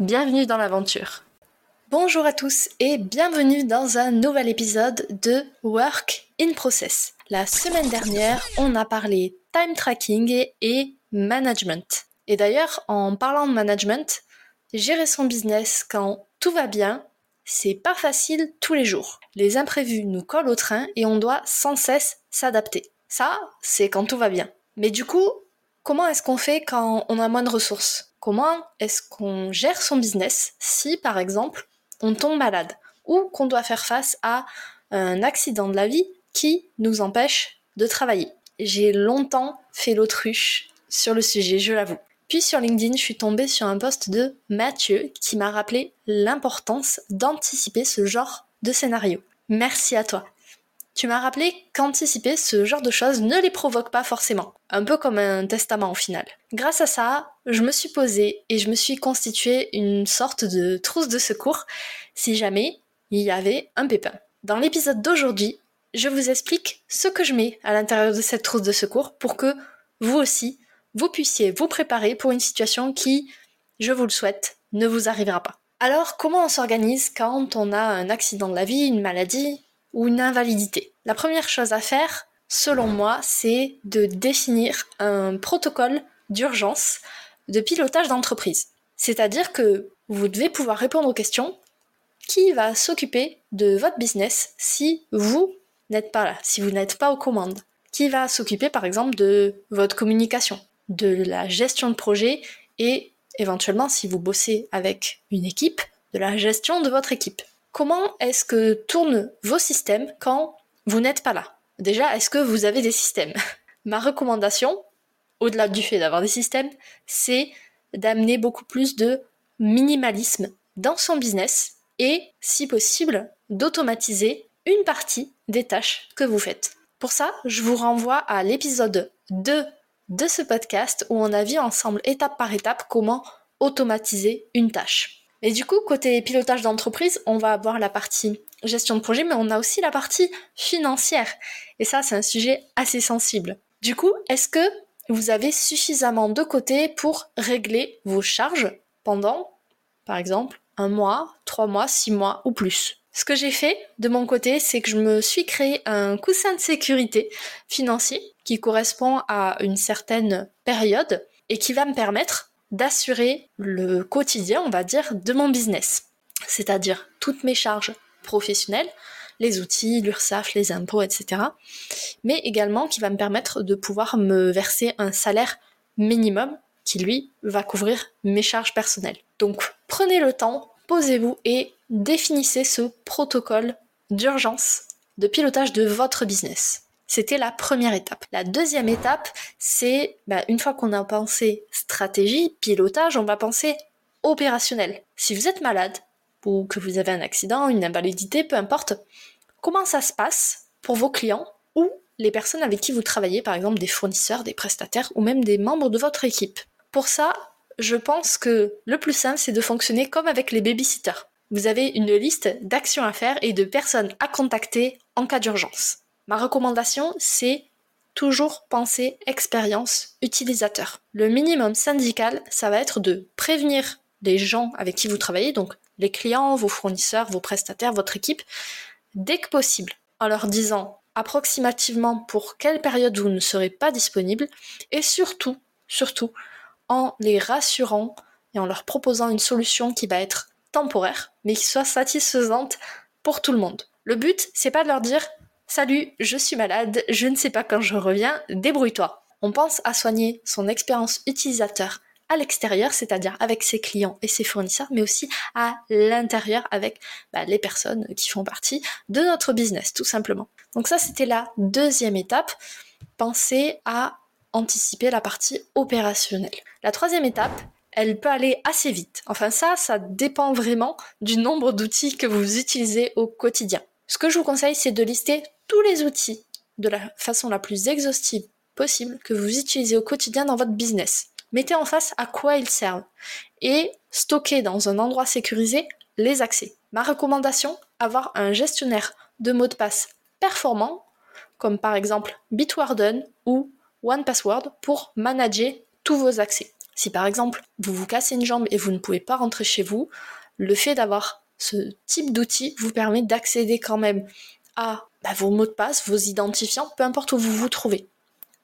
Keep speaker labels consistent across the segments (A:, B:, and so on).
A: Bienvenue dans l'aventure. Bonjour à tous et bienvenue dans un nouvel épisode de Work in Process. La semaine dernière, on a parlé time tracking et management. Et d'ailleurs, en parlant de management, gérer son business quand tout va bien, c'est pas facile tous les jours. Les imprévus nous collent au train et on doit sans cesse s'adapter. Ça, c'est quand tout va bien. Mais du coup, comment est-ce qu'on fait quand on a moins de ressources? Comment est-ce qu'on gère son business si, par exemple, on tombe malade ou qu'on doit faire face à un accident de la vie qui nous empêche de travailler? J'ai longtemps fait l'autruche sur le sujet, je l'avoue. Puis sur LinkedIn, je suis tombée sur un post de Mathieu qui m'a rappelé l'importance d'anticiper ce genre de scénario. Merci à toi. Tu m'as rappelé qu'anticiper ce genre de choses ne les provoque pas forcément. Un peu comme un testament au final. Grâce à ça, je me suis posée et je me suis constituée une sorte de trousse de secours si jamais il y avait un pépin. Dans l'épisode d'aujourd'hui, je vous explique ce que je mets à l'intérieur de cette trousse de secours pour que vous aussi, vous puissiez vous préparer pour une situation qui, je vous le souhaite, ne vous arrivera pas. Alors, comment on s'organise quand on a un accident de la vie, une maladie, ou une invalidité. La première chose à faire, selon moi, c'est de définir un protocole d'urgence de pilotage d'entreprise. C'est-à-dire que vous devez pouvoir répondre aux questions qui va s'occuper de votre business si vous n'êtes pas là, si vous n'êtes pas aux commandes? Qui va s'occuper par exemple de votre communication, de la gestion de projet et éventuellement si vous bossez avec une équipe, de la gestion de votre équipe? Comment est-ce que tournent vos systèmes quand vous n'êtes pas là? Déjà, est-ce que vous avez des systèmes? Ma recommandation, au-delà du fait d'avoir des systèmes, c'est d'amener beaucoup plus de minimalisme dans son business et, si possible, d'automatiser une partie des tâches que vous faites. Pour ça, je vous renvoie à l'épisode 2 de ce podcast où on a vu ensemble étape par étape comment automatiser une tâche. Et du coup, côté pilotage d'entreprise, on va avoir la partie gestion de projet, mais on a aussi la partie financière. Et ça, c'est un sujet assez sensible. Du coup, est-ce que vous avez suffisamment de côté pour régler vos charges pendant, par exemple, un mois, trois mois, six mois ou plus? Ce que j'ai fait de mon côté, c'est que je me suis créé un coussin de sécurité financier qui correspond à une certaine période et qui va me permettre d'assurer le quotidien, on va dire, de mon business. C'est-à-dire toutes mes charges professionnelles, les outils, l'URSSAF, les impôts, etc. Mais également qui va me permettre de pouvoir me verser un salaire minimum qui, lui, va couvrir mes charges personnelles. Donc, prenez le temps, posez-vous et définissez ce protocole d'urgence de pilotage de votre business. C'était la première étape. La deuxième étape, c'est bah, une fois qu'on a pensé stratégie, pilotage, on va penser opérationnel. Si vous êtes malade ou que vous avez un accident, une invalidité, peu importe, comment ça se passe pour vos clients ou les personnes avec qui vous travaillez, par exemple des fournisseurs, des prestataires ou même des membres de votre équipe? Pour ça, je pense que le plus simple, c'est de fonctionner comme avec les babysitters. Vous avez une liste d'actions à faire et de personnes à contacter en cas d'urgence. Ma recommandation, c'est toujours penser expérience utilisateur. Le minimum syndical, ça va être de prévenir les gens avec qui vous travaillez, donc les clients, vos fournisseurs, vos prestataires, votre équipe, dès que possible, en leur disant approximativement pour quelle période vous ne serez pas disponible, et surtout, surtout, en les rassurant et en leur proposant une solution qui va être temporaire, mais qui soit satisfaisante pour tout le monde. Le but, c'est pas de leur dire Salut, je suis malade, je ne sais pas quand je reviens, débrouille-toi. On pense à soigner son expérience utilisateur à l'extérieur, c'est-à-dire avec ses clients et ses fournisseurs, mais aussi à l'intérieur avec bah, les personnes qui font partie de notre business, tout simplement. Donc ça, c'était la deuxième étape. Pensez à anticiper la partie opérationnelle. La troisième étape, elle peut aller assez vite. Enfin ça, ça dépend vraiment du nombre d'outils que vous utilisez au quotidien. Ce que je vous conseille, c'est de lister tous les outils de la façon la plus exhaustive possible que vous utilisez au quotidien dans votre business. Mettez en face à quoi ils servent et stockez dans un endroit sécurisé les accès. Ma recommandation, avoir un gestionnaire de mots de passe performant, comme par exemple Bitwarden ou OnePassword pour manager tous vos accès. Si par exemple vous vous cassez une jambe et vous ne pouvez pas rentrer chez vous, le fait d'avoir ce type d'outil vous permet d'accéder quand même à bah, vos mots de passe, vos identifiants, peu importe où vous vous trouvez.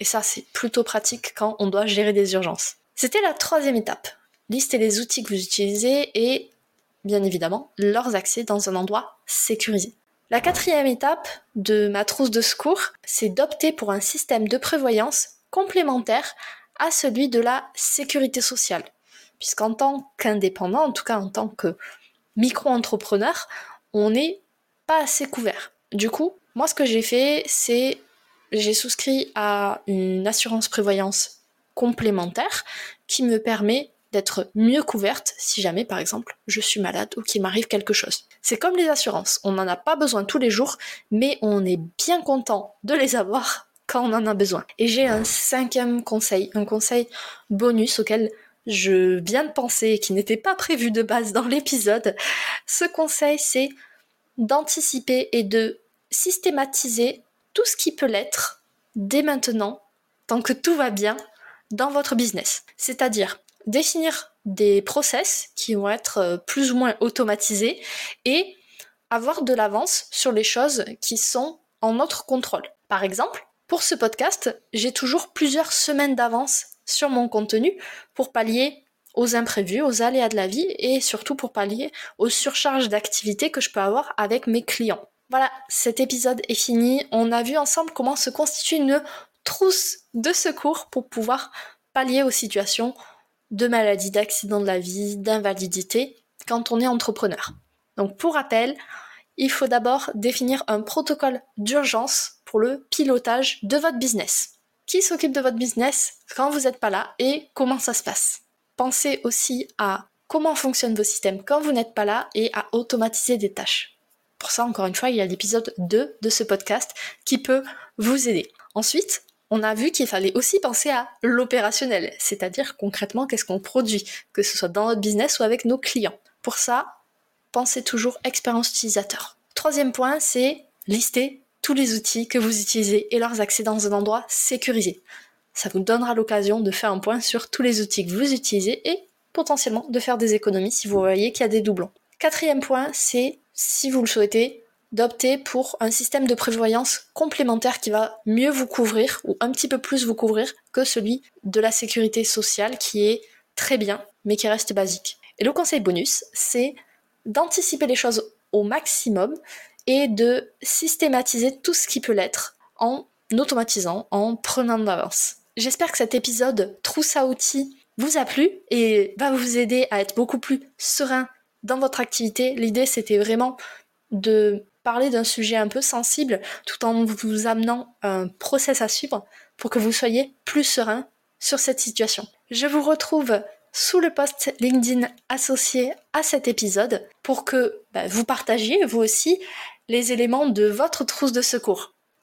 A: Et ça, c'est plutôt pratique quand on doit gérer des urgences. C'était la troisième étape. Listez les outils que vous utilisez et, bien évidemment, leurs accès dans un endroit sécurisé. La quatrième étape de ma trousse de secours, c'est d'opter pour un système de prévoyance complémentaire à celui de la sécurité sociale. Puisqu'en tant qu'indépendant, en tout cas en tant que micro-entrepreneur, on n'est pas assez couvert. Du coup, moi ce que j'ai fait, c'est j'ai souscrit à une assurance prévoyance complémentaire qui me permet d'être mieux couverte si jamais, par exemple, je suis malade ou qu'il m'arrive quelque chose. C'est comme les assurances, on n'en a pas besoin tous les jours, mais on est bien content de les avoir quand on en a besoin. Et j'ai un cinquième conseil, un conseil bonus auquel je viens de penser, qui n'était pas prévu de base dans l'épisode. Ce conseil, c'est d'anticiper et de systématiser tout ce qui peut l'être dès maintenant, tant que tout va bien dans votre business. C'est-à-dire définir des process qui vont être euh, plus ou moins automatisés et avoir de l'avance sur les choses qui sont en notre contrôle. Par exemple, pour ce podcast, j'ai toujours plusieurs semaines d'avance sur mon contenu pour pallier aux imprévus, aux aléas de la vie et surtout pour pallier aux surcharges d'activités que je peux avoir avec mes clients. Voilà, cet épisode est fini. On a vu ensemble comment se constitue une trousse de secours pour pouvoir pallier aux situations de maladie, d'accident de la vie, d'invalidité quand on est entrepreneur. Donc pour rappel, il faut d'abord définir un protocole d'urgence pour le pilotage de votre business. Qui s'occupe de votre business quand vous n'êtes pas là et comment ça se passe? Pensez aussi à comment fonctionnent vos systèmes quand vous n'êtes pas là et à automatiser des tâches. Pour ça, encore une fois, il y a l'épisode 2 de ce podcast qui peut vous aider. Ensuite, on a vu qu'il fallait aussi penser à l'opérationnel, c'est-à-dire concrètement qu'est-ce qu'on produit, que ce soit dans notre business ou avec nos clients. Pour ça, pensez toujours expérience utilisateur. Troisième point, c'est lister tous les outils que vous utilisez et leurs accès dans un endroit sécurisé. Ça vous donnera l'occasion de faire un point sur tous les outils que vous utilisez et potentiellement de faire des économies si vous voyez qu'il y a des doublons. Quatrième point, c'est, si vous le souhaitez, d'opter pour un système de prévoyance complémentaire qui va mieux vous couvrir ou un petit peu plus vous couvrir que celui de la sécurité sociale qui est très bien mais qui reste basique. Et le conseil bonus, c'est d'anticiper les choses au maximum et de systématiser tout ce qui peut l'être en automatisant, en prenant de l'avance. J'espère que cet épisode trousse à outils vous a plu et va vous aider à être beaucoup plus serein dans votre activité. L'idée c'était vraiment de parler d'un sujet un peu sensible tout en vous amenant un process à suivre pour que vous soyez plus serein sur cette situation. Je vous retrouve sous le post LinkedIn associé à cet épisode pour que bah, vous partagiez vous aussi les éléments de votre trousse de secours.